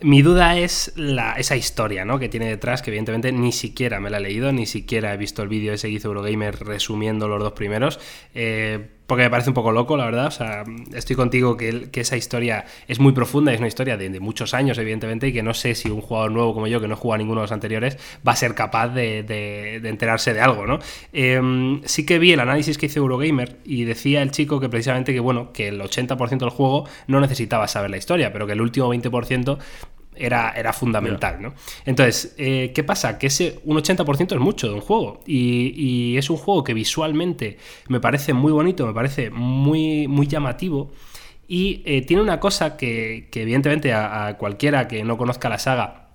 Mi duda es la, esa historia ¿no? que tiene detrás, que evidentemente ni siquiera me la he leído, ni siquiera he visto el vídeo ese que hizo Eurogamer resumiendo los dos primeros. Eh, porque me parece un poco loco, la verdad. O sea, estoy contigo que, esa historia es muy profunda, es una historia de, muchos años, evidentemente, y que no sé si un jugador nuevo como yo, que no juega ninguno de los anteriores, va a ser capaz de, enterarse de algo, ¿no? Em, sí que vi el análisis que hizo Eurogamer y decía el chico que precisamente que, bueno, que el 80% del juego no necesitaba saber la historia, pero que el último 20% era, era fundamental, ¿no? Entonces, eh, ¿qué pasa? Que ese un 80% es mucho de un juego y, es un juego que visualmente me parece muy bonito, me parece muy, muy llamativo y eh, tiene una cosa que, evidentemente a, cualquiera que no conozca la saga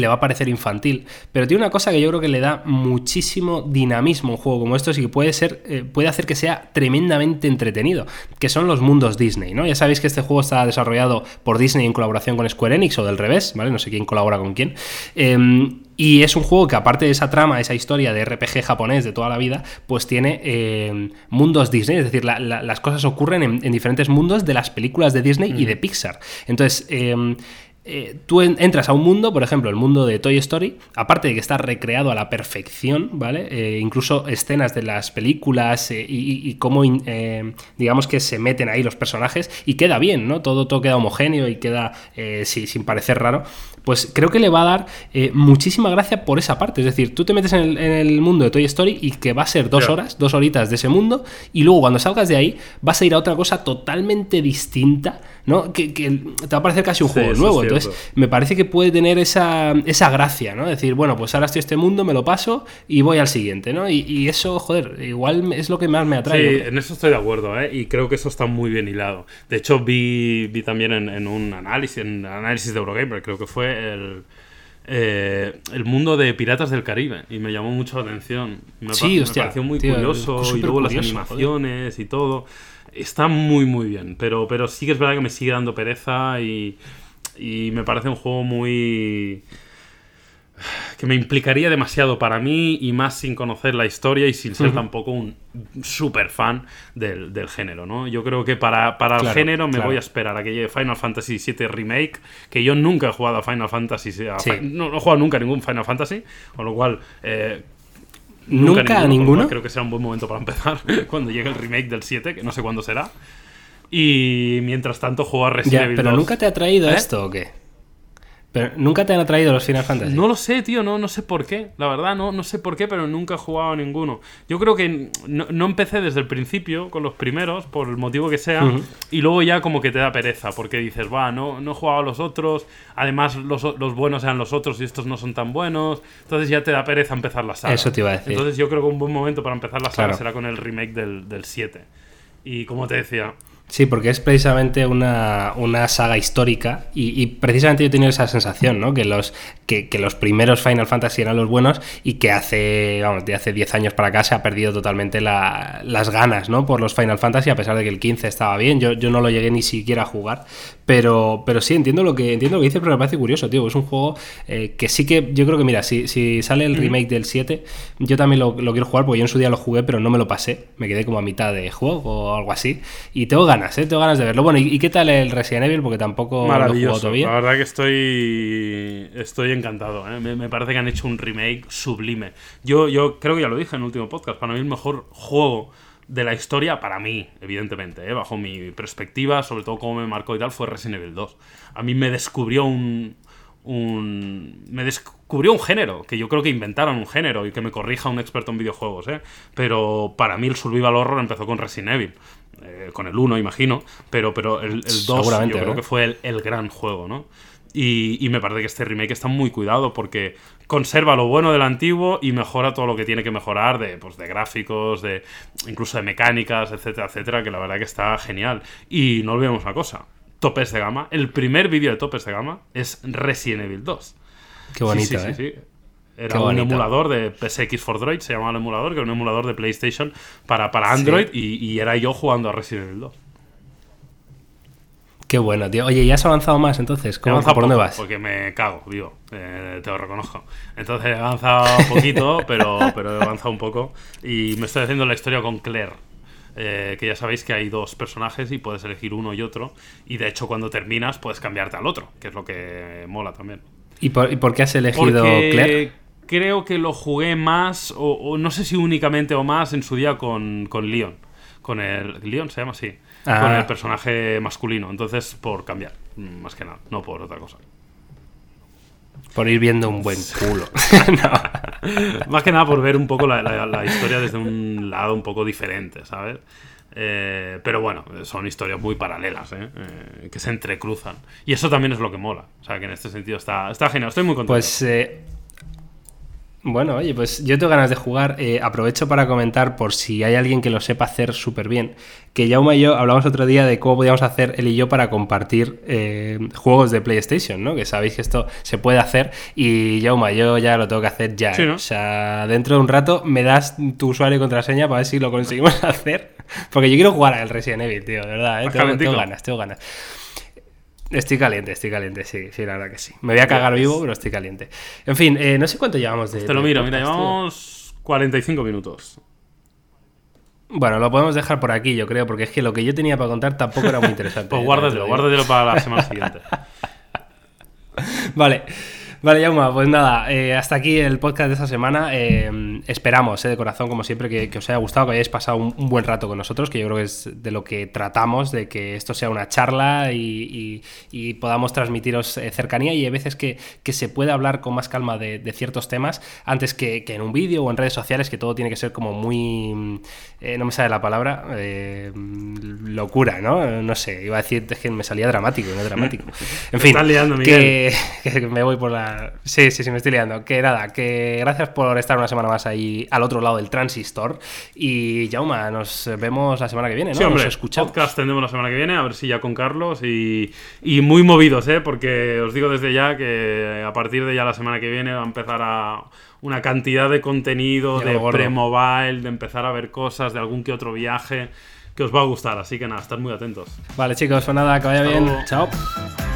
le va a parecer infantil, pero tiene una cosa que yo creo que le da muchísimo dinamismo a un juego como estos y que puede ser, eh, puede hacer que sea tremendamente entretenido, que son los mundos Disney, ¿no? Ya sabéis que este juego está desarrollado por Disney en colaboración con Square Enix o del revés, ¿vale? No sé quién colabora con quién. Em, y es un juego que aparte de esa trama, esa historia de RPG japonés de toda la vida, pues tiene em, mundos Disney, es decir, las cosas ocurren en, diferentes mundos de las películas de Disney y de Pixar. Entonces, em, eh, tú entras a un mundo, por ejemplo, el mundo de Toy Story, aparte de que está recreado a la perfección, ¿vale? Eh, incluso escenas de las películas eh, y, cómo, digamos que se meten ahí los personajes y queda bien, ¿no? Todo, todo queda homogéneo y queda sin parecer raro pues creo que le va a dar muchísima gracia por esa parte. Es decir, tú te metes en el, mundo de Toy Story y que va a ser dos horas, dos horitas de ese mundo, y luego cuando salgas de ahí vas a ir a otra cosa totalmente distinta, ¿no? Que, te va a parecer casi un juego nuevo. Entonces, me parece que puede tener esa, esa gracia, ¿no? Decir, bueno, pues ahora estoy en este mundo, me lo paso y voy al siguiente, ¿no? Y, eso, joder, igual es lo que más me atrae. Sí, en eso estoy de acuerdo, ¿eh? Y creo que eso está muy bien hilado. De hecho, vi, vi también en, en un análisis, en análisis de Eurogamer, creo que fue el, eh, el mundo de Piratas del Caribe y me llamó mucho la atención. Me, sí, pareció muy curioso y luego las animaciones y todo. Está muy, muy bien, pero, pero sí que es verdad que me sigue dando pereza y, y me parece un juego muy que me implicaría demasiado para mí y más sin conocer la historia y sin ser tampoco un super fan del, género, ¿no? Yo creo que para, para el género me voy a esperar a que llegue Final Fantasy VII Remake, que yo nunca he jugado a Final Fantasy, no, he jugado nunca a ningún Final Fantasy, con lo cual... Eh, ¿Nunca, a ninguno? Creo que será un buen momento para empezar cuando llegue el remake del 7, que no sé cuándo será. Y mientras tanto juego a Resident Evil ¿Pero nunca te ha traído ¿Eh? esto o qué? Pero nunca te han atraído los Final Fantasy. No lo sé, tío, no, no sé por qué. La verdad, no, no sé por qué, pero nunca he jugado a ninguno. Yo creo que no, empecé desde el principio con los primeros, por el motivo que sea, y luego ya como que te da pereza, porque dices, va, no, no he jugado a los otros, además los, los buenos eran los otros y estos no son tan buenos, entonces ya te da pereza empezar la saga. Eso te iba a decir. Entonces yo creo que un buen momento para empezar la saga será con el remake del, del 7. Y como te decía, Sí, porque es precisamente una, saga histórica y, precisamente yo he tenido esa sensación, ¿no? Que los, que, los primeros Final Fantasy eran los buenos y que hace, vamos, de hace 10 años para acá se ha perdido totalmente las ganas, ¿no? Por los Final Fantasy, a pesar de que el 15 estaba bien, yo, yo no lo llegué ni siquiera a jugar, pero, pero sí, entiendo lo que entiendo lo que dice, pero me parece curioso, tío. Es un juego eh, que sí que yo creo que, mira, si, si sale el remake del 7, yo también lo, quiero jugar porque yo en su día lo jugué, pero no me lo pasé. Me quedé como a mitad de juego o algo así. Y tengo ganas, ¿eh? Tengo ganas de verlo. Bueno, ¿y, qué tal el Resident Evil? Porque tampoco lo he todavía. La verdad que estoy, estoy encantado. ¿eh? Me, parece que han hecho un remake sublime. Yo, yo creo que ya lo dije en el último podcast. Para mí, el mejor juego de la historia, para mí, evidentemente, ¿eh? bajo mi perspectiva, sobre todo como me marcó y tal, fue Resident Evil 2. A mí me descubrió un, un. Me descubrió un género, que yo creo que inventaron un género y que me corrija un experto en videojuegos, ¿eh? Pero para mí el Survival Horror empezó con Resident Evil. Eh, con el 1, imagino, pero, pero el, 2 yo creo que fue el, el gran juego, ¿no? Y, me parece que este remake está muy cuidado porque conserva lo bueno del antiguo y mejora todo lo que tiene que mejorar de, pues, de gráficos, de incluso de mecánicas, etcétera, etcétera, que la verdad que está genial. Y no olvidemos una cosa, topes de gama. El primer vídeo de topes de gama es Resident Evil 2. Qué bonito, sí, sí, ¿eh? Era un emulador de PSX for Droid, se llamaba el emulador, que era un emulador de PlayStation para, para Android y, y, era yo jugando a Resident Evil 2. Qué bueno, tío. Oye, ¿ya has avanzado más entonces? ¿Cómo, ¿Por dónde vas? Porque me cago, vivo. Eh, te lo reconozco. Entonces he avanzado un poquito, pero, pero he avanzado un poco. Y me estoy haciendo la historia con Claire. Eh, que ya sabéis que hay dos personajes y puedes elegir uno y otro. Y de hecho, cuando terminas, puedes cambiarte al otro, que es lo que mola también. ¿Y por, qué has elegido Claire? Creo que lo jugué más, o, no sé si únicamente o más, en su día con, con Leon. Con el. ¿Leon se llama así? Con Ah. el personaje masculino. Entonces, por cambiar, más que nada, no por otra cosa. Por ir viendo un buen culo. Más que nada por ver un poco la, la- la historia desde un lado un poco diferente, ¿sabes? Eh, pero bueno, son historias muy paralelas, ¿eh? Eh, que se entrecruzan. Y eso también es lo que mola. O sea, que en este sentido está, está genial. Estoy muy contento. Pues eh, bueno, oye, pues yo tengo ganas de jugar. Eh, aprovecho para comentar, por si hay alguien que lo sepa hacer súper bien, que Jauma y yo hablamos otro día de cómo podíamos hacer él y yo para compartir eh, juegos de PlayStation, ¿no? Que sabéis que esto se puede hacer. Y Jauma, yo ya lo tengo que hacer ya. Sí. ¿no? O sea, dentro de un rato me das tu usuario y contraseña para ver si lo conseguimos hacer. Porque yo quiero jugar al Resident Evil, tío, de verdad, ¿eh? Tengo ganas, tengo ganas. Estoy caliente, estoy caliente, sí, sí, la verdad que sí. Me voy a cagar vivo, pero estoy caliente. En fin, eh, no sé cuánto llevamos de. Te lo miro, mira, llevamos 45 minutos. Bueno, lo podemos dejar por aquí, yo creo, porque es que lo que yo tenía para contar tampoco era muy interesante. Pues guárdatelo, guárdatelo para la semana siguiente. Vale. Vale, Yauma, pues nada, eh, hasta aquí el podcast de esta semana. Eh, esperamos, eh, de corazón, como siempre, que, que os haya gustado, que hayáis pasado un, un buen rato con nosotros, que yo creo que es de lo que tratamos, de que esto sea una charla y, y- y podamos transmitiros eh, cercanía y hay veces que, que se puede hablar con más calma de, de ciertos temas antes que, que en un vídeo o en redes sociales, que todo tiene que ser como muy... no me sale la palabra, locura, ¿no? No sé, iba a decir es que me salía dramático, no dramático. En fin, liando, que me voy por la... Sí, sí, sí, me estoy liando. Que nada, que gracias por estar una semana más ahí al otro lado del transistor. Y Jauma, nos vemos la semana que viene, ¿no? Sí, hombre, Nos escuchamos. podcast tendremos la semana que viene, a ver si ya con Carlos y, y muy movidos, ¿eh? Porque os digo desde ya que a partir de ya la semana que viene va a empezar a una cantidad de contenido, Ya de pre-mobile, de empezar a ver cosas, de algún que otro viaje que os va a gustar. Así que nada, estad muy atentos. Vale, chicos, pues nada, que vaya Hasta bien. luego. Chao.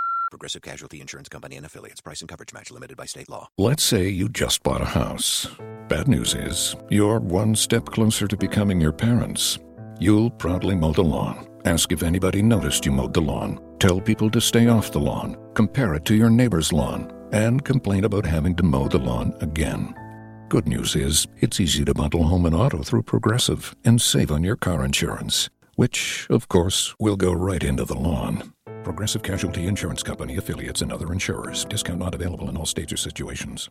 Progressive Casualty Insurance Company and affiliates. Price and coverage match limited by state law. Let's say you just bought a house. Bad news is, you're one step closer to becoming your parents. You'll proudly mow the lawn. Ask if anybody noticed you mowed the lawn. Tell people to stay off the lawn. Compare it to your neighbor's lawn. And complain about having to mow the lawn again. Good news is, it's easy to bundle home and auto through Progressive and save on your car insurance, which, of course, will go right into the lawn. Progressive Casualty Insurance Company affiliates and other insurers. Discount not available in all states or situations.